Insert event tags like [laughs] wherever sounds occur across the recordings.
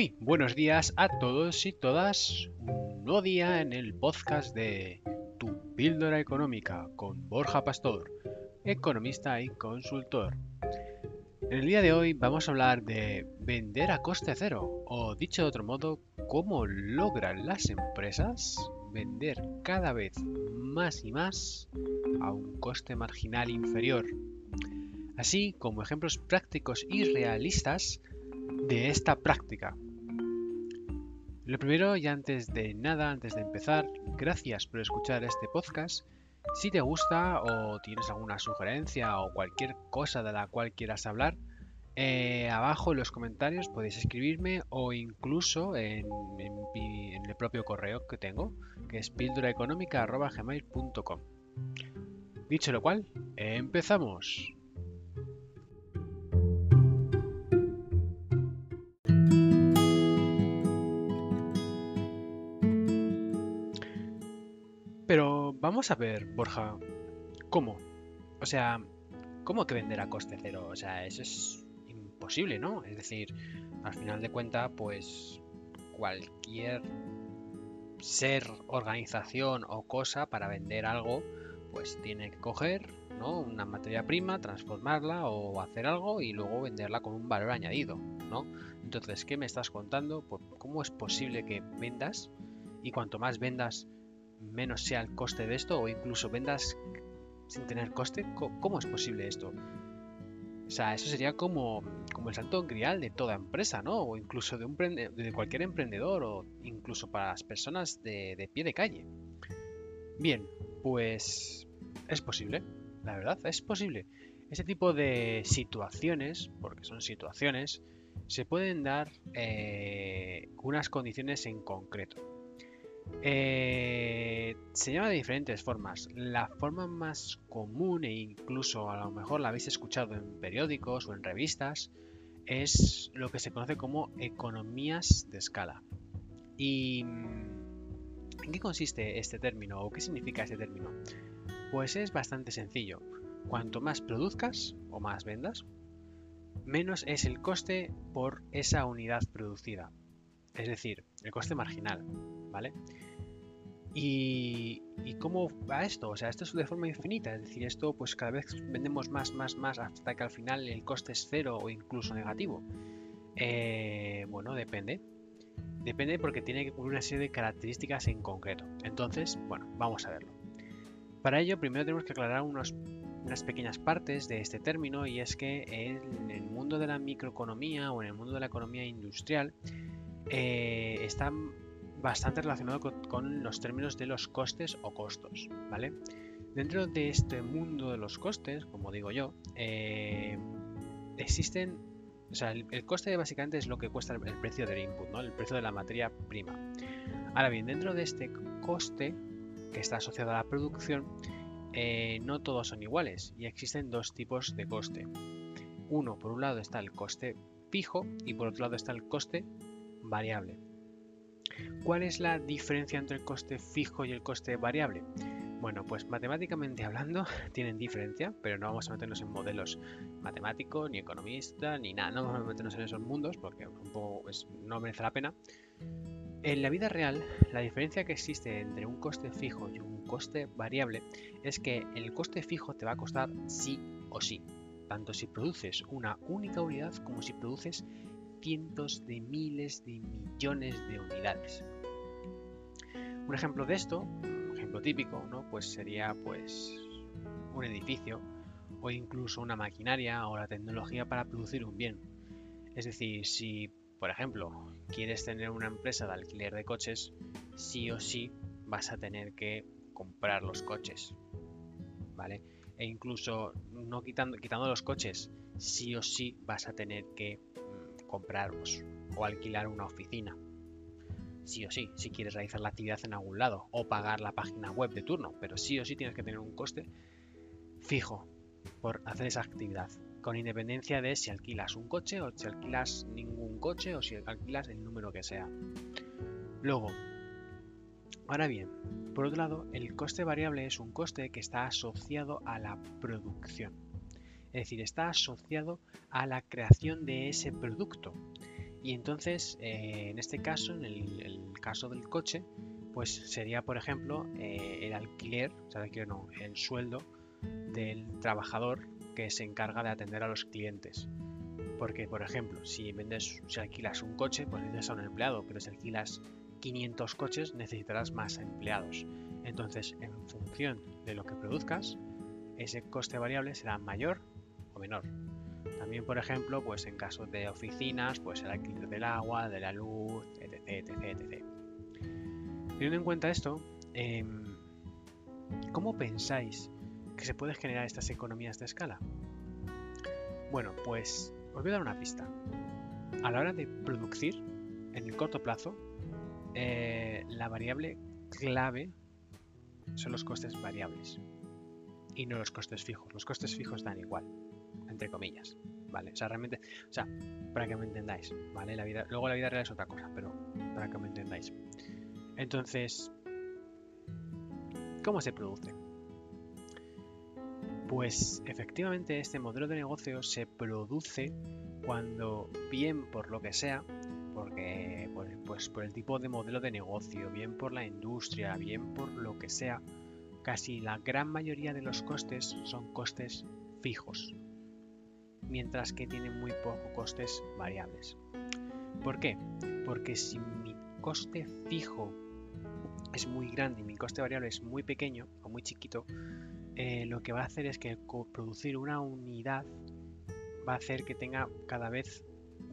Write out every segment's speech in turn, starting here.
Muy buenos días a todos y todas. Un nuevo día en el podcast de Tu Píldora Económica con Borja Pastor, economista y consultor. En el día de hoy vamos a hablar de vender a coste cero, o dicho de otro modo, cómo logran las empresas vender cada vez más y más a un coste marginal inferior. Así como ejemplos prácticos y realistas de esta práctica. Lo primero y antes de nada, antes de empezar, gracias por escuchar este podcast. Si te gusta o tienes alguna sugerencia o cualquier cosa de la cual quieras hablar, eh, abajo en los comentarios podéis escribirme o incluso en, el propio correo que tengo, que es pílduraeconómica.gmail.com. Dicho lo cual, empezamos. Vamos a ver, Borja, ¿cómo? O sea, ¿cómo que vender a coste cero? O sea, eso es imposible, ¿no? Es decir, al final de cuentas, pues cualquier ser, organización o cosa para vender algo, pues tiene que coger ¿no? una materia prima, transformarla o hacer algo y luego venderla con un valor añadido, ¿no? Entonces, ¿qué me estás contando? Pues, ¿Cómo es posible que vendas y cuanto más vendas, menos sea el coste de esto o incluso vendas sin tener coste. ¿Cómo es posible esto? O sea, eso sería como, el salto grial de toda empresa, ¿no? O incluso de, un cualquier emprendedor o incluso para las personas de, pie de calle. Bien, pues es posible, la verdad, es posible. Ese tipo de situaciones, porque son situaciones, se pueden dar eh, unas condiciones en concreto. Eh, se llama de diferentes formas. La forma más común e incluso a lo mejor la habéis escuchado en periódicos o en revistas es lo que se conoce como economías de escala. ¿Y mm, en qué consiste este término o qué significa este término? Pues es bastante sencillo. Cuanto más produzcas o más vendas, menos es el coste por esa unidad producida. Es decir, el coste marginal, ¿vale? Y, cómo va esto? O sea, esto es de forma infinita, es decir, esto pues cada vez vendemos más, más, más hasta que al final el coste es cero o incluso negativo. Eh, bueno, depende. Depende porque tiene que cubrir una serie de características en concreto. Entonces, bueno, vamos a verlo. Para ello, primero tenemos que aclarar unas pequeñas partes de este término y es que en el mundo de la microeconomía o en el mundo de la economía industrial eh, están bastante relacionado con, los términos de los costes o costos, ¿vale? Dentro de este mundo de los costes, como digo yo, eh, existen, o sea, el, coste básicamente es lo que cuesta el, precio del input, ¿no? El precio de la materia prima. Ahora bien, dentro de este coste que está asociado a la producción, eh, no todos son iguales y existen dos tipos de coste. Uno, por un lado está el coste fijo y por otro lado está el coste variable. ¿Cuál es la diferencia entre el coste fijo y el coste variable? Bueno, pues matemáticamente hablando [laughs] tienen diferencia, pero no vamos a meternos en modelos matemáticos, ni economistas, ni nada, no vamos a meternos en esos mundos porque no merece la pena. En la vida real, la diferencia que existe entre un coste fijo y un coste variable es que el coste fijo te va a costar sí o sí, tanto si produces una única unidad como si produces cientos de miles de millones de unidades. Un ejemplo de esto, un ejemplo típico, ¿no? Pues sería pues un edificio o incluso una maquinaria o la tecnología para producir un bien. Es decir, si por ejemplo quieres tener una empresa de alquiler de coches, sí o sí vas a tener que comprar los coches. ¿Vale? E incluso no quitando, quitando los coches, sí o sí vas a tener que comprar o alquilar una oficina. Sí o sí, si quieres realizar la actividad en algún lado o pagar la página web de turno, pero sí o sí tienes que tener un coste fijo por hacer esa actividad, con independencia de si alquilas un coche o si alquilas ningún coche o si alquilas el número que sea. Luego, ahora bien, por otro lado, el coste variable es un coste que está asociado a la producción es decir, está asociado a la creación de ese producto. Y entonces, eh, en este caso, en el, caso del coche, pues sería, por ejemplo, eh, el alquiler, o sea, el sueldo del trabajador que se encarga de atender a los clientes. Porque, por ejemplo, si vendes, si alquilas un coche, pues necesitas a un empleado, pero si alquilas 500 coches, necesitarás más empleados. Entonces, en función de lo que produzcas, ese coste variable será mayor menor. También, por ejemplo, pues en caso de oficinas, pues el alquiler del agua, de la luz, etc, etc, etc. Teniendo en cuenta esto, em, ¿cómo pensáis que se pueden generar estas economías de escala? Bueno, pues os voy a dar una pista. A la hora de producir, en el corto plazo, eh, la variable clave son los costes variables y no los costes fijos. Los costes fijos dan igual, entre comillas, ¿vale? O sea, realmente, o sea, para que me entendáis, ¿vale? La vida, luego la vida real es otra cosa, pero para que me entendáis. Entonces, ¿cómo se produce? Pues efectivamente este modelo de negocio se produce cuando bien por lo que sea, porque pues, por el tipo de modelo de negocio, bien por la industria, bien por lo que sea, casi la gran mayoría de los costes son costes fijos, mientras que tienen muy poco costes variables. ¿Por qué? Porque si mi coste fijo es muy grande y mi coste variable es muy pequeño o muy chiquito, eh, lo que va a hacer es que producir una unidad va a hacer que tenga cada vez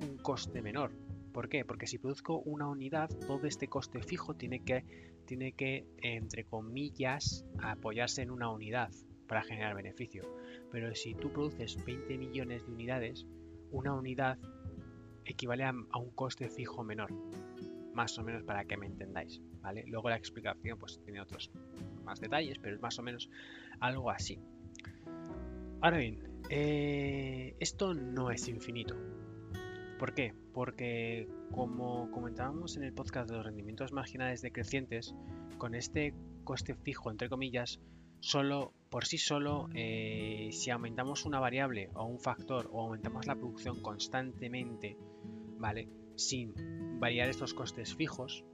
un coste menor. ¿Por qué? Porque si produzco una unidad, todo este coste fijo tiene que, tiene que entre comillas, apoyarse en una unidad para generar beneficio. Pero si tú produces 20 millones de unidades, una unidad equivale a, un coste fijo menor. Más o menos para que me entendáis. ¿vale? Luego la explicación pues, tiene otros más detalles, pero es más o menos algo así. Ahora bien, eh, esto no es infinito. ¿Por qué? Porque como comentábamos en el podcast de los rendimientos marginales decrecientes, con este coste fijo, entre comillas, solo por sí solo, eh, si aumentamos una variable o un factor o aumentamos la producción constantemente, ¿vale? Sin variar estos costes fijos,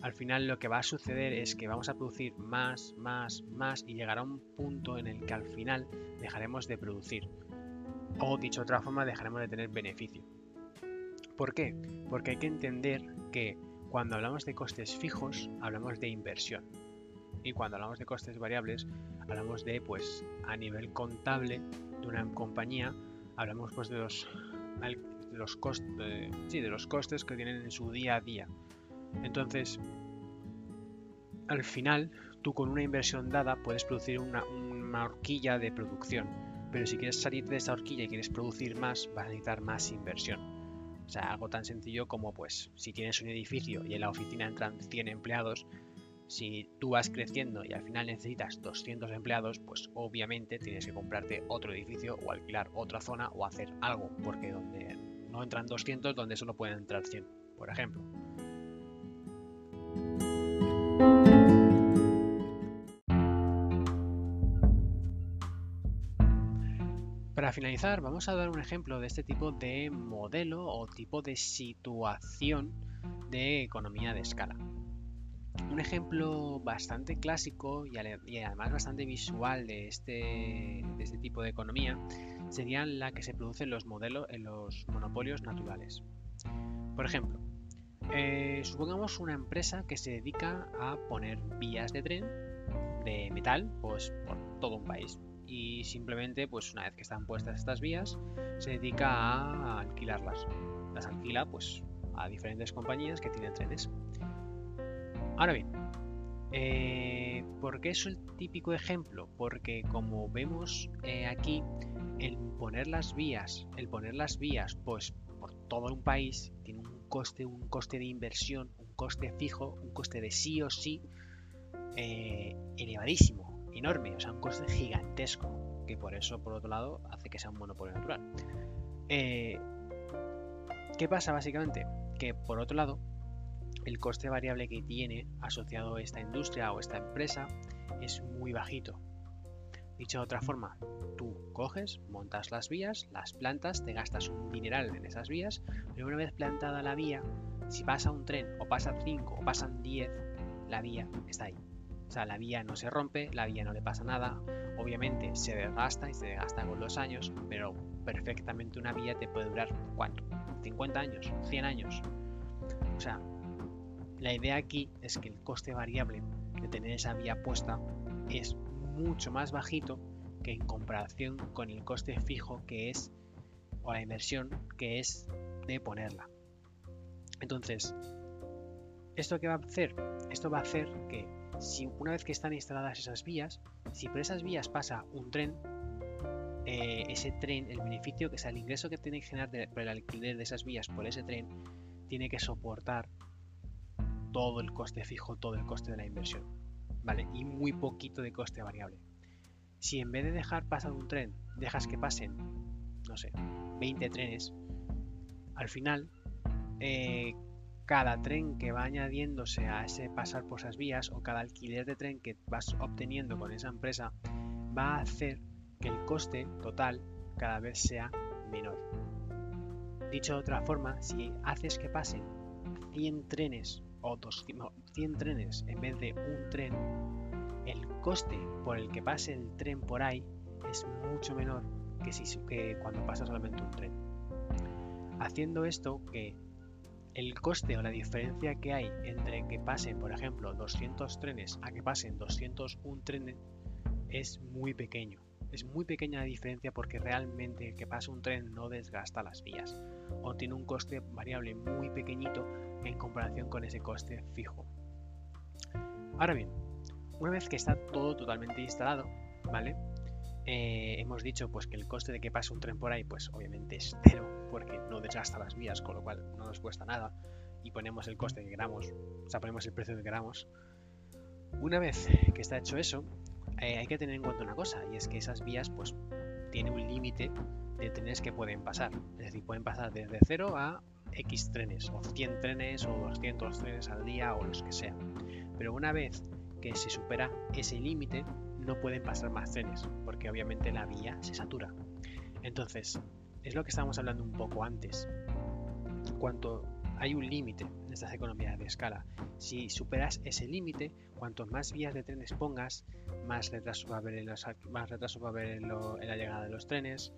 al final lo que va a suceder es que vamos a producir más, más, más y llegará un punto en el que al final dejaremos de producir. O dicho de otra forma, dejaremos de tener beneficio. ¿Por qué? Porque hay que entender que cuando hablamos de costes fijos, hablamos de inversión. Y cuando hablamos de costes variables, hablamos de, pues, a nivel contable de una compañía, hablamos pues de los, los, sí, de los costes que tienen en su día a día. Entonces, al final, tú con una inversión dada puedes producir una, horquilla de producción. Pero si quieres salir de esa horquilla y quieres producir más, vas a necesitar más inversión. O sea, algo tan sencillo como, pues, si tienes un edificio y en la oficina entran 100 empleados, si tú vas creciendo y al final necesitas 200 empleados, pues obviamente tienes que comprarte otro edificio o alquilar otra zona o hacer algo, porque donde no entran 200, donde solo pueden entrar 100, por ejemplo. Para finalizar, vamos a dar un ejemplo de este tipo de modelo o tipo de situación de economía de escala. Un ejemplo bastante clásico y, además bastante visual de este, este tipo de economía sería la que se produce en los modelos, en los monopolios naturales. Por ejemplo, eh, supongamos una empresa que se dedica a poner vías de tren de metal pues, por todo un país. Y simplemente, pues una vez que están puestas estas vías, se dedica a alquilarlas. Las alquila pues a diferentes compañías que tienen trenes. Ahora bien, eh, ¿por qué es el típico ejemplo? Porque como vemos eh, aquí, el poner las vías, el poner las vías pues por todo un país tiene un coste, un coste de inversión, un coste fijo, un coste de sí o sí eh, elevadísimo, enorme, o sea, un coste gigantesco, que por eso, por otro lado, hace que sea un monopolio natural. ¿Qué pasa básicamente? Que por otro lado, el coste variable que tiene asociado esta industria o esta empresa es muy bajito. Dicho de otra forma, tú coges, montas las vías, las plantas, te gastas un dineral en esas vías, pero una vez plantada la vía, si pasa un tren o pasa 5 o pasan 10, la vía está ahí. O sea, la vía no se rompe, la vía no le pasa nada, obviamente se desgasta y se desgasta con los años, pero perfectamente una vía te puede durar ¿cuánto? 50 años, 100 años. O sea, la idea aquí es que el coste variable de tener esa vía puesta es mucho más bajito que en comparación con el coste fijo que es, o la inversión que es de ponerla. Entonces, ¿esto qué va a hacer? Esto va a hacer que si una vez que están instaladas esas vías, si por esas vías pasa un tren, eh, ese tren, el beneficio, que sea el ingreso que tiene que generar por el alquiler de esas vías por ese tren, tiene que soportar todo el coste fijo, todo el coste de la inversión. ¿vale? Y muy poquito de coste variable. Si en vez de dejar pasar un tren, dejas que pasen, no sé, 20 trenes, al final, eh, cada tren que va añadiéndose a ese pasar por esas vías o cada alquiler de tren que vas obteniendo con esa empresa va a hacer que el coste total cada vez sea menor. Dicho de otra forma, si haces que pasen 100 trenes o 100 trenes en vez de un tren, el coste por el que pase el tren por ahí es mucho menor que, si, que cuando pasa solamente un tren. Haciendo esto que el coste o la diferencia que hay entre que pasen, por ejemplo, 200 trenes a que pasen 201 trenes es muy pequeño. Es muy pequeña la diferencia porque realmente el que pase un tren no desgasta las vías o tiene un coste variable muy pequeñito en comparación con ese coste fijo. Ahora bien, una vez que está todo totalmente instalado, ¿vale? Eh, hemos dicho pues que el coste de que pase un tren por ahí, pues obviamente es cero, porque no desgasta las vías, con lo cual no nos cuesta nada, y ponemos el coste que queramos, o sea, ponemos el precio que queramos. Una vez que está hecho eso, eh, hay que tener en cuenta una cosa, y es que esas vías pues tienen un límite de trenes que pueden pasar. Es decir, pueden pasar desde 0 a X trenes, o 100 trenes, o 200 trenes al día, o los que sea. Pero una vez que se supera ese límite, no pueden pasar más trenes, porque obviamente la vía se satura. Entonces, es lo que estábamos hablando un poco antes. Cuanto hay un límite en estas economías de escala, si superas ese límite, cuanto más vías de trenes pongas, más retraso va a haber en la llegada de los trenes,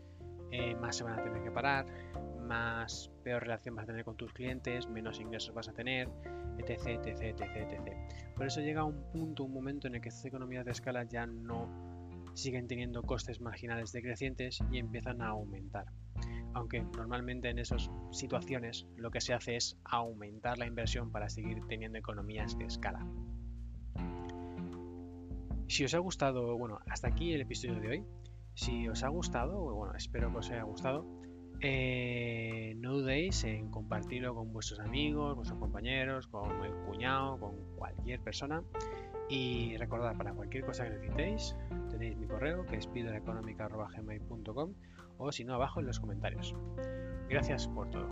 eh, más se van a tener que parar, más peor relación vas a tener con tus clientes, menos ingresos vas a tener, etc, etc, etc, etc. Por eso llega un punto, un momento en el que estas economías de escala ya no siguen teniendo costes marginales decrecientes y empiezan a aumentar. Aunque normalmente en esas situaciones lo que se hace es aumentar la inversión para seguir teniendo economías de escala. Si os ha gustado, bueno, hasta aquí el episodio de hoy. Si os ha gustado, bueno, espero que os haya gustado, eh, no dudéis en compartirlo con vuestros amigos, vuestros compañeros, con el cuñado, con cualquier persona. Y recordad, para cualquier cosa que necesitéis, tenéis mi correo que es pidoeconomica.gmail.com o si no, abajo en los comentarios. Gracias por todo.